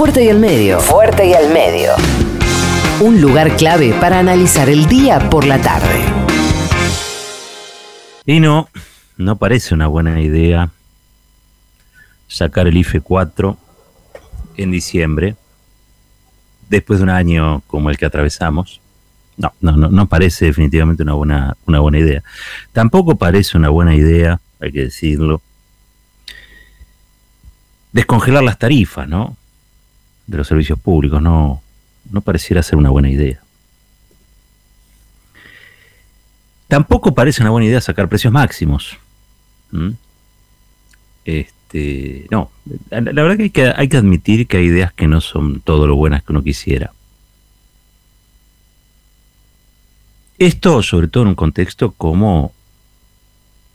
Fuerte y al medio. Fuerte y al medio. Un lugar clave para analizar el día por la tarde. Y no, no parece una buena idea sacar el IFE 4 en diciembre, después de un año como el que atravesamos. No, no, no, no parece definitivamente una buena, una buena idea. Tampoco parece una buena idea, hay que decirlo, descongelar las tarifas, ¿no? De los servicios públicos, no, no pareciera ser una buena idea. Tampoco parece una buena idea sacar precios máximos. Este, no, la, verdad que hay, que hay que admitir que hay ideas que no son todo lo buenas que uno quisiera. Esto, sobre todo en un contexto como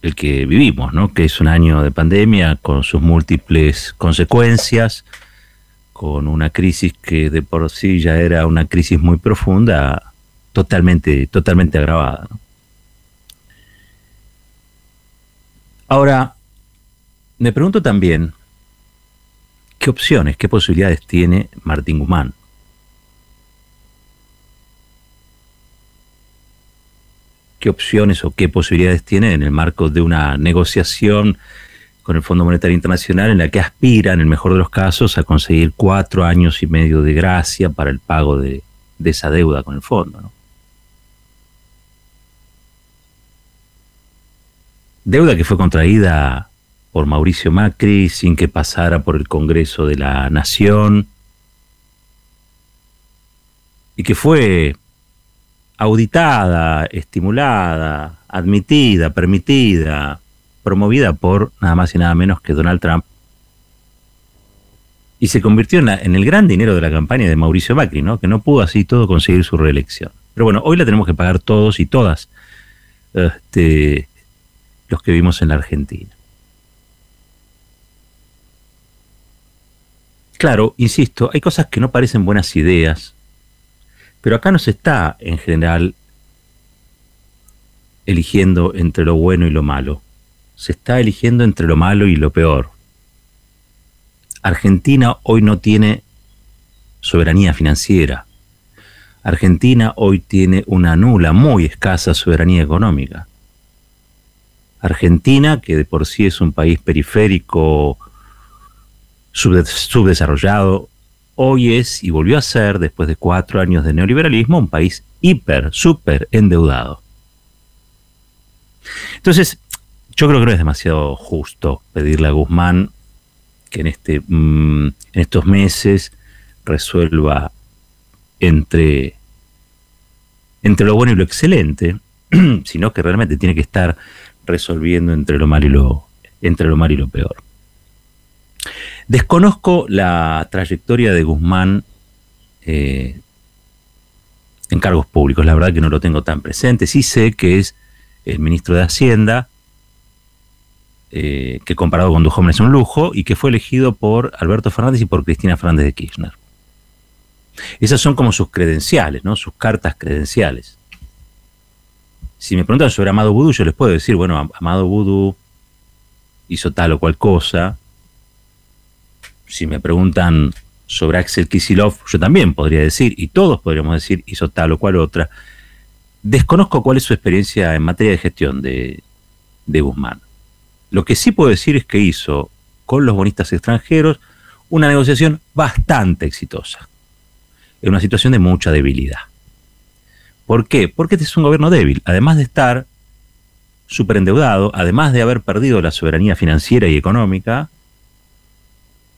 el que vivimos, ¿no? que es un año de pandemia con sus múltiples consecuencias, con una crisis que de por sí ya era una crisis muy profunda, totalmente, totalmente agravada. Ahora, me pregunto también, ¿qué opciones, qué posibilidades tiene Martín Guzmán? qué opciones o qué posibilidades tiene en el marco de una negociación con el Fondo Monetario Internacional en la que aspira, en el mejor de los casos, a conseguir cuatro años y medio de gracia para el pago de, esa deuda con el fondo. Deuda que fue contraída por Mauricio Macri sin que pasara por el Congreso de la Nación y que fue auditada, estimulada, admitida, permitida, promovida por nada más y nada menos que Donald Trump. Y se convirtió en, el gran dinero de la campaña de Mauricio Macri, ¿no? que no pudo así todo conseguir su reelección. Pero bueno, hoy la tenemos que pagar todos y todas este, los que vivimos en la Argentina. Claro, insisto, hay cosas que no parecen buenas ideas, pero acá no se está, en general, eligiendo entre lo bueno y lo malo. Se está eligiendo entre lo malo y lo peor. Argentina hoy no tiene soberanía financiera. Argentina hoy tiene una nula, muy escasa soberanía económica. Argentina, que de por sí es un país periférico, subdesarrollado, hoy es y volvió a ser, después de cuatro años de neoliberalismo, un país hiper, súper endeudado. Entonces, yo creo que no es demasiado justo pedirle a Guzmán que en, este, mm, en estos meses resuelva entre, entre lo bueno y lo excelente, sino que realmente tiene que estar resolviendo entre lo malo y lo, entre lo malo y lo peor. Desconozco la trayectoria de Guzmán eh, en cargos públicos, la verdad que no lo tengo tan presente. Sí sé que es el ministro de Hacienda, eh, que comparado con Dujomen es un lujo, y que fue elegido por Alberto Fernández y por Cristina Fernández de Kirchner. Esas son como sus credenciales, ¿no? Sus cartas credenciales. Si me preguntan sobre Amado Vudú, yo les puedo decir, bueno, Amado Vudú hizo tal o cual cosa, si me preguntan sobre Axel Kisilov, yo también podría decir, y todos podríamos decir, hizo tal o cual otra. Desconozco cuál es su experiencia en materia de gestión de, de Guzmán. Lo que sí puedo decir es que hizo con los bonistas extranjeros una negociación bastante exitosa, en una situación de mucha debilidad. ¿Por qué? Porque este es un gobierno débil, además de estar endeudado, además de haber perdido la soberanía financiera y económica,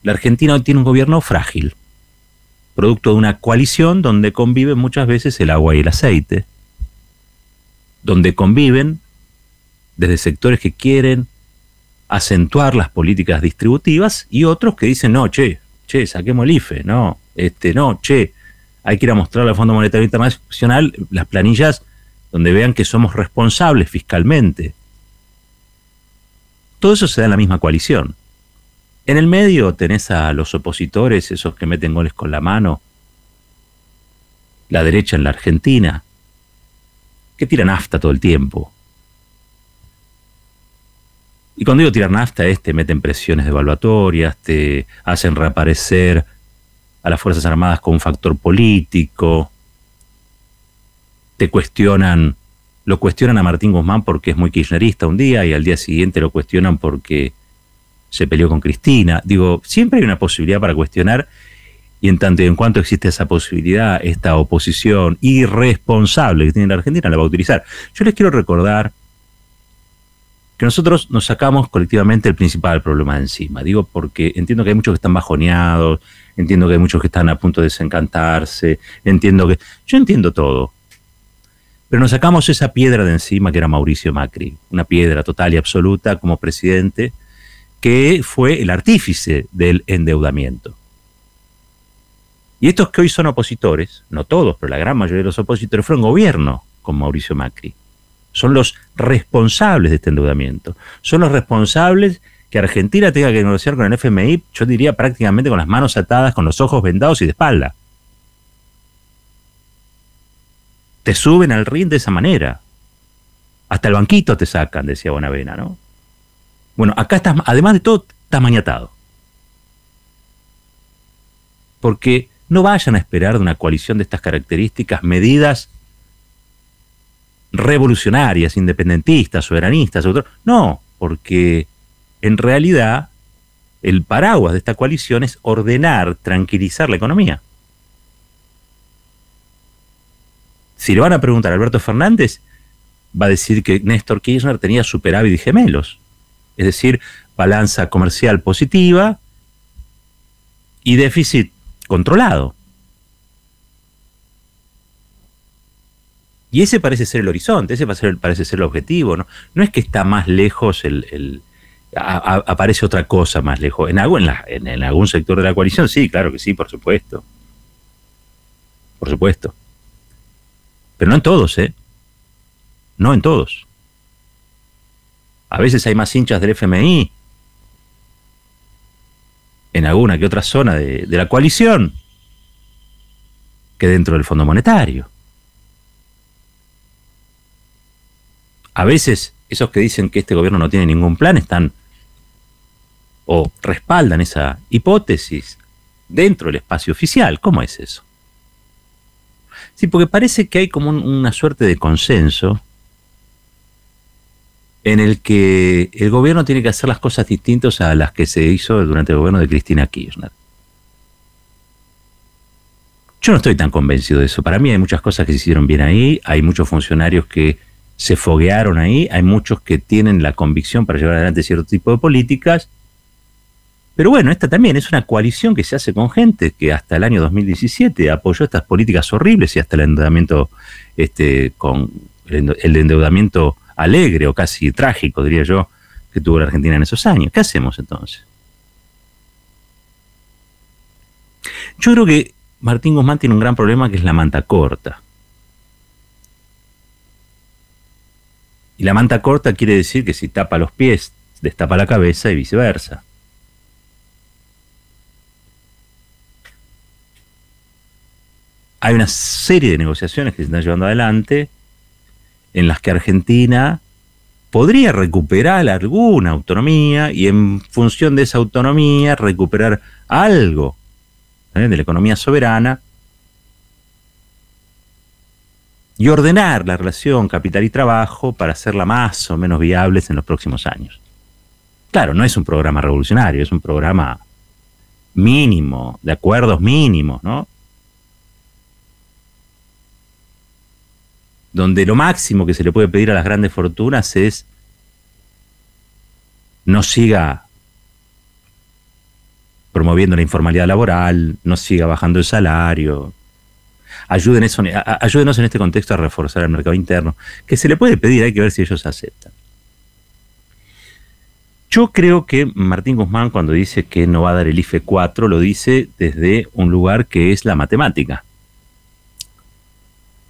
la Argentina hoy tiene un gobierno frágil, producto de una coalición donde conviven muchas veces el agua y el aceite, donde conviven desde sectores que quieren acentuar las políticas distributivas y otros que dicen, no, che, che, saquemos el IFE, no, este, no, che, hay que ir a mostrar al Fondo Monetario Internacional las planillas donde vean que somos responsables fiscalmente. Todo eso se da en la misma coalición. En el medio tenés a los opositores, esos que meten goles con la mano, la derecha en la Argentina, que tiran nafta todo el tiempo. Y cuando digo tirar nafta es te meten presiones devaluatorias, te hacen reaparecer a las Fuerzas Armadas como un factor político, te cuestionan, lo cuestionan a Martín Guzmán porque es muy kirchnerista un día y al día siguiente lo cuestionan porque se peleó con Cristina. Digo, siempre hay una posibilidad para cuestionar y en tanto y en cuanto existe esa posibilidad, esta oposición irresponsable que tiene la Argentina la va a utilizar. Yo les quiero recordar que nosotros nos sacamos colectivamente el principal problema de encima. Digo porque entiendo que hay muchos que están bajoneados, entiendo que hay muchos que están a punto de desencantarse, entiendo que... Yo entiendo todo. Pero nos sacamos esa piedra de encima que era Mauricio Macri, una piedra total y absoluta como presidente, que fue el artífice del endeudamiento. Y estos que hoy son opositores, no todos, pero la gran mayoría de los opositores, fueron gobierno con Mauricio Macri. Son los responsables de este endeudamiento. Son los responsables que Argentina tenga que negociar con el FMI, yo diría prácticamente con las manos atadas, con los ojos vendados y de espalda. Te suben al ring de esa manera. Hasta el banquito te sacan, decía Bonavena, ¿no? Bueno, acá estás, además de todo, estás mañatado. Porque no vayan a esperar de una coalición de estas características medidas revolucionarias, independentistas, soberanistas. No, porque en realidad el paraguas de esta coalición es ordenar, tranquilizar la economía. Si le van a preguntar a Alberto Fernández, va a decir que Néstor Kirchner tenía superávit gemelos. Es decir, balanza comercial positiva y déficit controlado. Y ese parece ser el horizonte, ese parece ser el objetivo. No, no es que está más lejos el, aparece otra cosa más lejos. En, algo, en, en, algún sector de la coalición, sí, claro que sí, por supuesto. Por supuesto. Pero no en todos, ¿eh? No en todos. A veces hay más hinchas del FMI en alguna que otra zona de, la coalición que dentro del Fondo Monetario. A veces esos que dicen que este gobierno no tiene ningún plan están o respaldan esa hipótesis dentro del espacio oficial. ¿Cómo es eso? Sí, porque parece que hay como una suerte de consenso en el que el gobierno tiene que hacer las cosas distintas a las que se hizo durante el gobierno de Cristina Kirchner. Yo no estoy tan convencido de eso. Para mí hay muchas cosas que se hicieron bien ahí, hay muchos funcionarios que se foguearon ahí, hay muchos que tienen la convicción para llevar adelante cierto tipo de políticas. Pero bueno, esta también es una coalición que se hace con gente que hasta el año 2017 apoyó estas políticas horribles y hasta el endeudamiento, este, con el endeudamiento alegre o casi trágico, diría yo, que tuvo la Argentina en esos años. ¿Qué hacemos entonces? Yo creo que Martín Guzmán tiene un gran problema que es la manta corta. Y la manta corta quiere decir que si tapa los pies, destapa la cabeza y viceversa. Hay una serie de negociaciones que se están llevando adelante en las que Argentina podría recuperar alguna autonomía y en función de esa autonomía recuperar algo ¿eh? de la economía soberana y ordenar la relación capital y trabajo para hacerla más o menos viables en los próximos años. Claro, no es un programa revolucionario, es un programa mínimo, de acuerdos mínimos, ¿no? donde lo máximo que se le puede pedir a las grandes fortunas es no siga promoviendo la informalidad laboral, no siga bajando el salario. Ayúdenos, en este contexto a reforzar el mercado interno, que se le puede pedir, hay que ver si ellos aceptan. Yo creo que Martín Guzmán cuando dice que no va a dar el IFE 4 lo dice desde un lugar que es la matemática.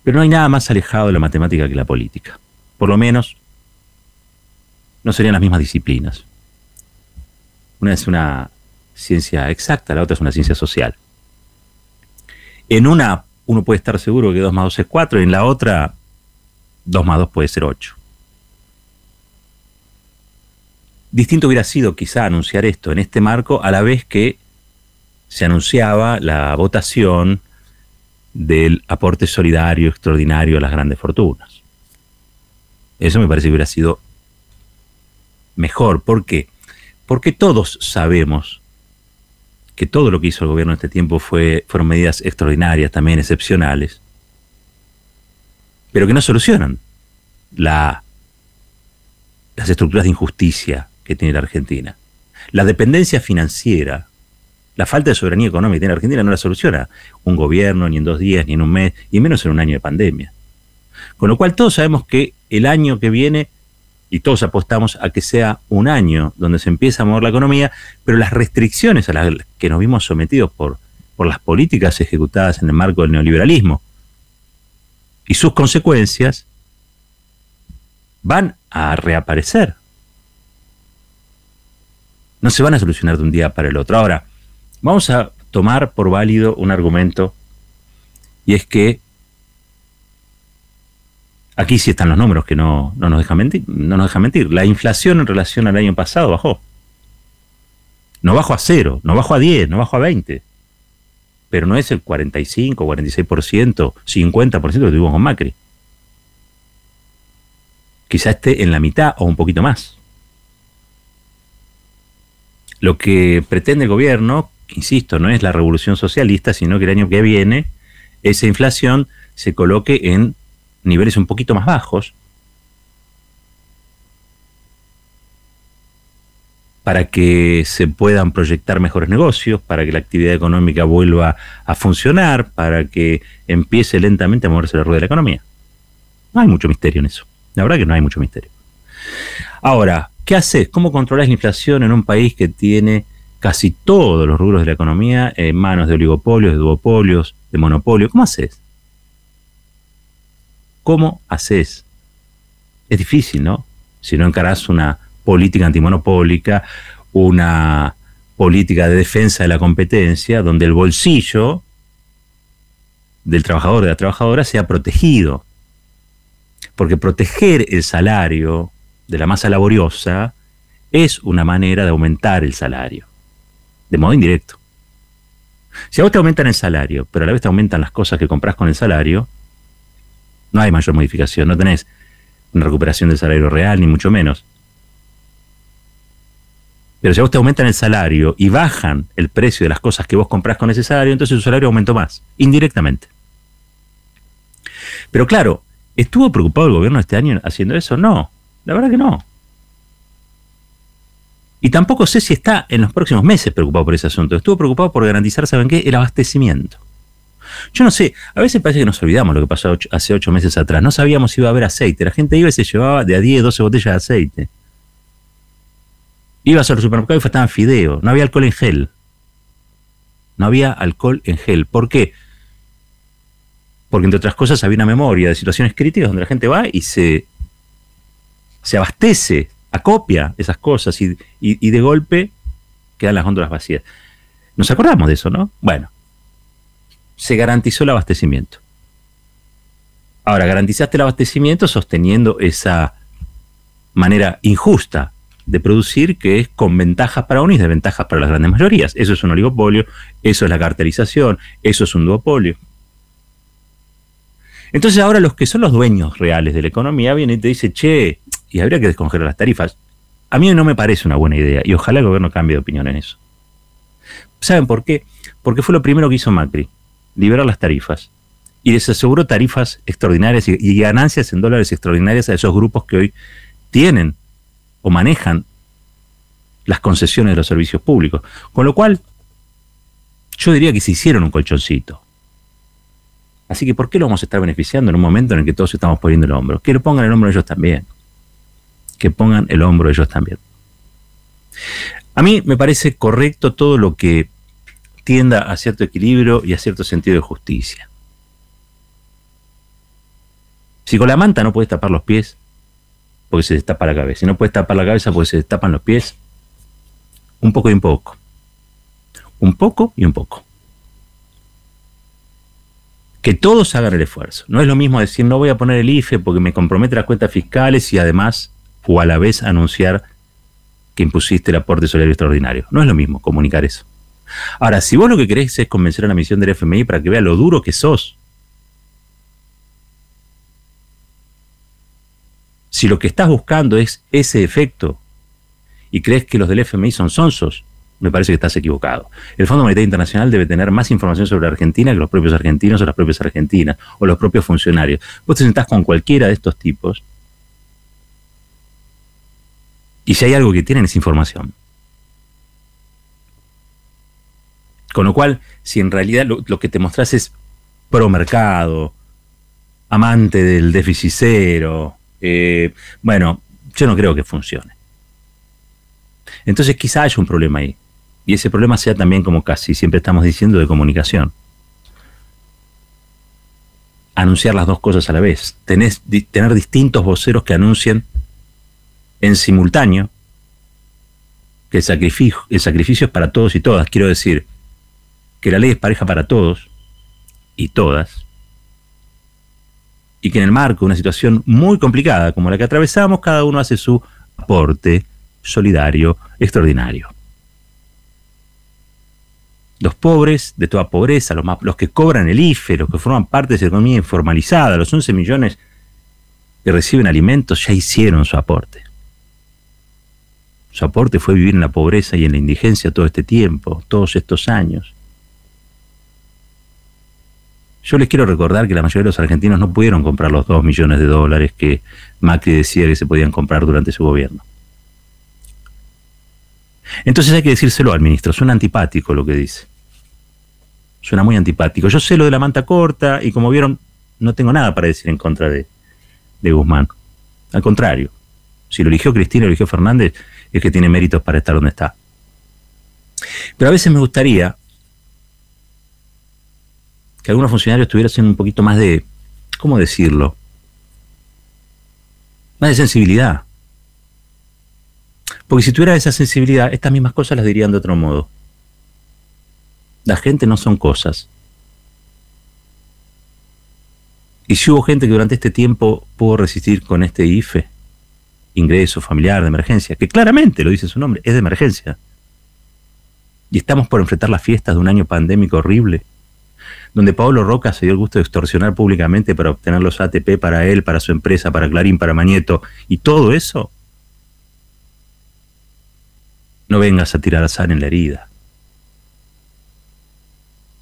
Pero no hay nada más alejado de la matemática que la política. Por lo menos, no serían las mismas disciplinas. Una es una ciencia exacta, la otra es una ciencia social. En una uno puede estar seguro que 2 más 2 es 4, y en la otra 2 más 2 puede ser 8. Distinto hubiera sido quizá anunciar esto en este marco a la vez que se anunciaba la votación del aporte solidario extraordinario a las grandes fortunas. Eso me parece que hubiera sido mejor. ¿Por qué? Porque todos sabemos que todo lo que hizo el gobierno en este tiempo fue, fueron medidas extraordinarias, también excepcionales, pero que no solucionan la, las estructuras de injusticia que tiene la Argentina. La dependencia financiera, la falta de soberanía económica que tiene la Argentina no la soluciona un gobierno, ni en dos días, ni en un mes, y menos en un año de pandemia. Con lo cual todos sabemos que el año que viene, y todos apostamos a que sea un año donde se empieza a mover la economía, pero las restricciones a las que nos vimos sometidos por, por las políticas ejecutadas en el marco del neoliberalismo y sus consecuencias van a reaparecer. No se van a solucionar de un día para el otro. Ahora, vamos a tomar por válido un argumento y es que aquí sí están los números que no, nos dejan mentir, no nos dejan mentir. La inflación en relación al año pasado bajó. No bajó a cero, no bajó a 10, no bajó a 20. Pero no es el 45, 46%, 50% que tuvimos con Macri. Quizá esté en la mitad o un poquito más. Lo que pretende el gobierno, insisto, no es la revolución socialista, sino que el año que viene esa inflación se coloque en niveles un poquito más bajos para que se puedan proyectar mejores negocios, para que la actividad económica vuelva a funcionar, para que empiece lentamente a moverse la rueda de la economía. No hay mucho misterio en eso. La verdad que no hay mucho misterio. Ahora, ¿qué haces? ¿Cómo controlas la inflación en un país que tiene casi todos los rubros de la economía en manos de oligopolios, de duopolios, de monopolios? ¿Cómo haces? ¿Cómo haces? Es difícil, ¿no? Si no encarás una política antimonopólica, una política de defensa de la competencia, donde el bolsillo del trabajador, de la trabajadora, sea protegido. Porque proteger el salario de la masa laboriosa es una manera de aumentar el salario, de modo indirecto. Si a vos te aumentan el salario, pero a la vez te aumentan las cosas que compras con el salario, no hay mayor modificación, no tenés una recuperación del salario real, ni mucho menos. Pero si a vos te aumentan el salario y bajan el precio de las cosas que vos comprás con ese salario, entonces tu salario aumentó más, indirectamente. Pero claro, ¿estuvo preocupado el gobierno este año haciendo eso? No, la verdad que no. Y tampoco sé si está en los próximos meses preocupado por ese asunto. Estuvo preocupado por garantizar, ¿saben qué? El abastecimiento. Yo no sé, a veces parece que nos olvidamos lo que pasó hace ocho meses atrás. No sabíamos si iba a haber aceite. La gente iba y se llevaba de a 10, 12 botellas de aceite. Ibas al supermercado y faltaban fideo. No había alcohol en gel. No había alcohol en gel. ¿Por qué? Porque entre otras cosas había una memoria de situaciones críticas donde la gente va y se, se abastece, acopia esas cosas y, y de golpe quedan las góndolas vacías. Nos acordamos de eso, ¿no? Bueno, se garantizó el abastecimiento. Ahora, garantizaste el abastecimiento sosteniendo esa manera injusta de producir que es con ventajas para unos y desventajas para las grandes mayorías. Eso es un oligopolio, eso es la cartelización, eso es un duopolio. Entonces ahora los que son los dueños reales de la economía vienen y te dicen, che, y habría que descongelar las tarifas. A mí no me parece una buena idea y ojalá el gobierno cambie de opinión en eso. ¿Saben por qué? Porque fue lo primero que hizo Macri liberar las tarifas y les aseguró tarifas extraordinarias y, ganancias en dólares extraordinarias a esos grupos que hoy tienen o manejan las concesiones de los servicios públicos. Con lo cual, yo diría que se hicieron un colchoncito. Así que, ¿por qué lo vamos a estar beneficiando en un momento en el que todos estamos poniendo el hombro? Que lo pongan el hombro ellos también. Que pongan el hombro ellos también. A mí me parece correcto todo lo que tienda a cierto equilibrio y a cierto sentido de justicia. Si con la manta no puedes tapar los pies, porque se destapa la cabeza. Si no puedes tapar la cabeza porque se destapan los pies, un poco y un poco. Un poco y un poco. Que todos hagan el esfuerzo. No es lo mismo decir no voy a poner el IFE porque me compromete las cuentas fiscales y además o a la vez anunciar que impusiste el aporte solidario extraordinario. No es lo mismo comunicar eso. Ahora, si vos lo que querés es convencer a la misión del FMI para que vea lo duro que sos, si lo que estás buscando es ese efecto y crees que los del FMI son sonsos, me parece que estás equivocado. El Fondo Monetario Internacional debe tener más información sobre Argentina que los propios argentinos o las propias argentinas o los propios funcionarios. Vos te sentás con cualquiera de estos tipos y si hay algo que tienen es información. Con lo cual, si en realidad lo, que te mostrás es pro mercado, amante del déficit cero, eh, bueno, yo no creo que funcione. Entonces quizá haya un problema ahí. Y ese problema sea también, como casi siempre estamos diciendo, de comunicación. Anunciar las dos cosas a la vez. tener distintos voceros que anuncien en simultáneo que el sacrificio, el sacrificio es para todos y todas. Quiero decir, que la ley es pareja para todos y todas. Y que en el marco de una situación muy complicada como la que atravesamos, cada uno hace su aporte solidario extraordinario los pobres de toda pobreza, los, que cobran el IFE, los que forman parte de esa economía informalizada, los 11 millones que reciben alimentos, ya hicieron su aporte. Su aporte fue vivir en la pobreza y en la indigencia todo este tiempo, todos estos años. Yo les quiero recordar que la mayoría de los argentinos no pudieron comprar los 2 millones de dólares que Macri decía que se podían comprar durante su gobierno. Entonces hay que decírselo al ministro, suena antipático lo que dice. Suena muy antipático. Yo sé lo de la manta corta y como vieron, no tengo nada para decir en contra de, Guzmán. Al contrario, si lo eligió Cristina, lo eligió Fernández, es que tiene méritos para estar donde está. Pero a veces me gustaría que algunos funcionarios tuvieran un poquito más de, ¿cómo decirlo? Más de sensibilidad. Porque si tuviera esa sensibilidad, estas mismas cosas las dirían de otro modo. La gente no son cosas. Y si hubo gente que durante este tiempo pudo resistir con este IFE, ingreso familiar de emergencia, que claramente lo dice su nombre, es de emergencia. Y estamos por enfrentar las fiestas de un año pandémico horrible, donde Pablo Roca se dio el gusto de extorsionar públicamente para obtener los ATP para él, para su empresa, para Clarín, para Mañeto, y todo eso no vengas a tirar sal en la herida.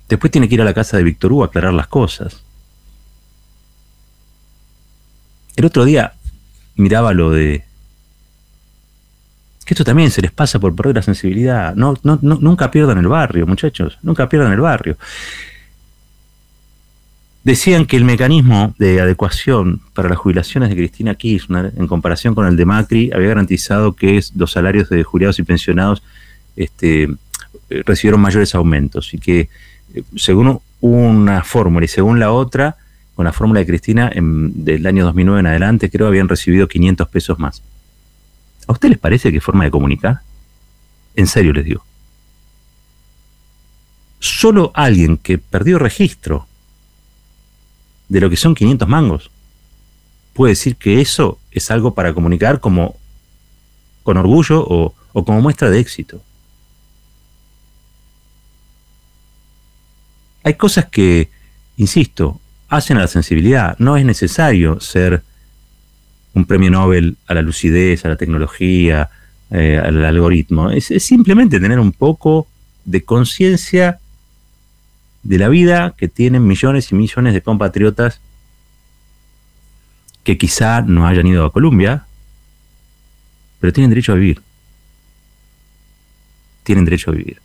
Después tiene que ir a la casa de Víctor Hugo a aclarar las cosas. El otro día miraba lo de que esto también se les pasa por perder la sensibilidad. No, no, nunca pierdan el barrio, muchachos, nunca pierdan el barrio. Decían que el mecanismo de adecuación para las jubilaciones de Cristina Kirchner, en comparación con el de Macri, había garantizado que los salarios de jubilados y pensionados este, eh, recibieron mayores aumentos y que eh, según una fórmula y según la otra, con la fórmula de Cristina del año 2009 en adelante, creo habían recibido 500 pesos más. ¿A usted les parece que forma de comunicar? En serio les digo. Solo alguien que perdió registro de lo que son 500 mangos. Puede decir que eso es algo para comunicar como con orgullo o, como muestra de éxito. Hay cosas que, insisto, hacen a la sensibilidad. No es necesario ser un premio Nobel a la lucidez, a la tecnología, eh, al algoritmo. es, simplemente tener un poco de conciencia de la vida que tienen millones y millones de compatriotas que quizá no hayan ido a Colombia, pero tienen derecho a vivir. Tienen derecho a vivir.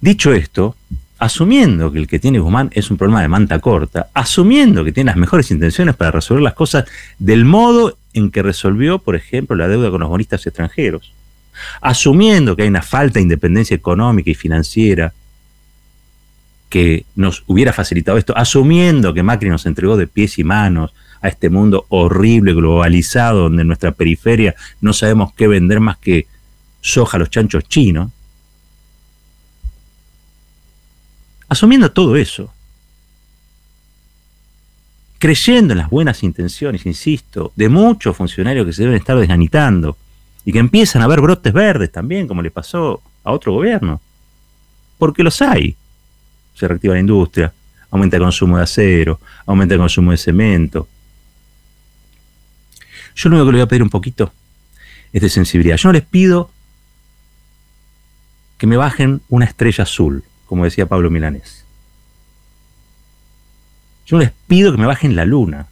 Dicho esto, asumiendo que el que tiene Guzmán es un problema de manta corta, asumiendo que tiene las mejores intenciones para resolver las cosas del modo en que resolvió, por ejemplo, la deuda con los bonistas extranjeros, asumiendo que hay una falta de independencia económica y financiera que nos hubiera facilitado esto, asumiendo que Macri nos entregó de pies y manos a este mundo horrible, globalizado, donde en nuestra periferia no sabemos qué vender más que soja a los chanchos chinos. Asumiendo todo eso, creyendo en las buenas intenciones, insisto, de muchos funcionarios que se deben estar desganitando y que empiezan a ver brotes verdes también, como le pasó a otro gobierno. Porque los hay. Se reactiva la industria, aumenta el consumo de acero, aumenta el consumo de cemento. Yo lo único que le voy a pedir un poquito es de sensibilidad. Yo no les pido que me bajen una estrella azul, como decía Pablo Milanés. Yo les pido que me bajen la luna.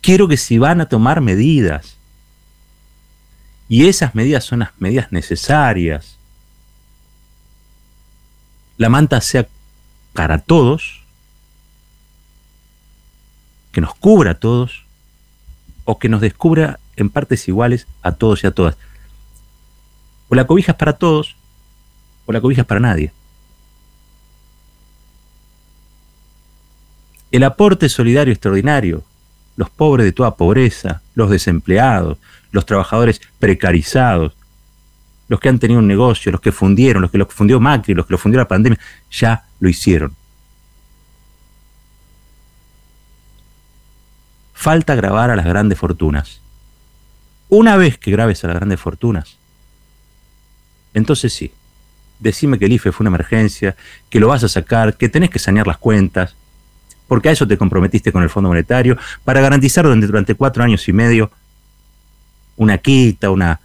Quiero que si van a tomar medidas, y esas medidas son las medidas necesarias, la manta sea para todos, que nos cubra a todos, o que nos descubra en partes iguales a todos y a todas. O la cobija es para todos, o la cobija es para nadie. El aporte solidario extraordinario, los pobres de toda pobreza, los desempleados, los trabajadores precarizados, los que han tenido un negocio, los que fundieron, los que lo fundió Macri, los que lo fundió la pandemia, ya lo hicieron. Falta grabar a las grandes fortunas. Una vez que grabes a las grandes fortunas, entonces sí, decime que el IFE fue una emergencia, que lo vas a sacar, que tenés que sanear las cuentas, porque a eso te comprometiste con el Fondo Monetario, para garantizar durante, durante cuatro años y medio una quita, una...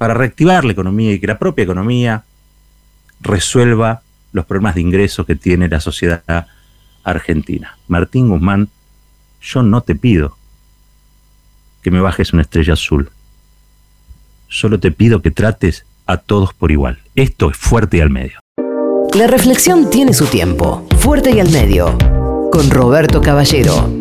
para reactivar la economía y que la propia economía resuelva los problemas de ingresos que tiene la sociedad argentina. Martín Guzmán, yo no te pido que me bajes una estrella azul. Solo te pido que trates a todos por igual. Esto es fuerte y al medio. La reflexión tiene su tiempo. Fuerte y al medio. Con Roberto Caballero.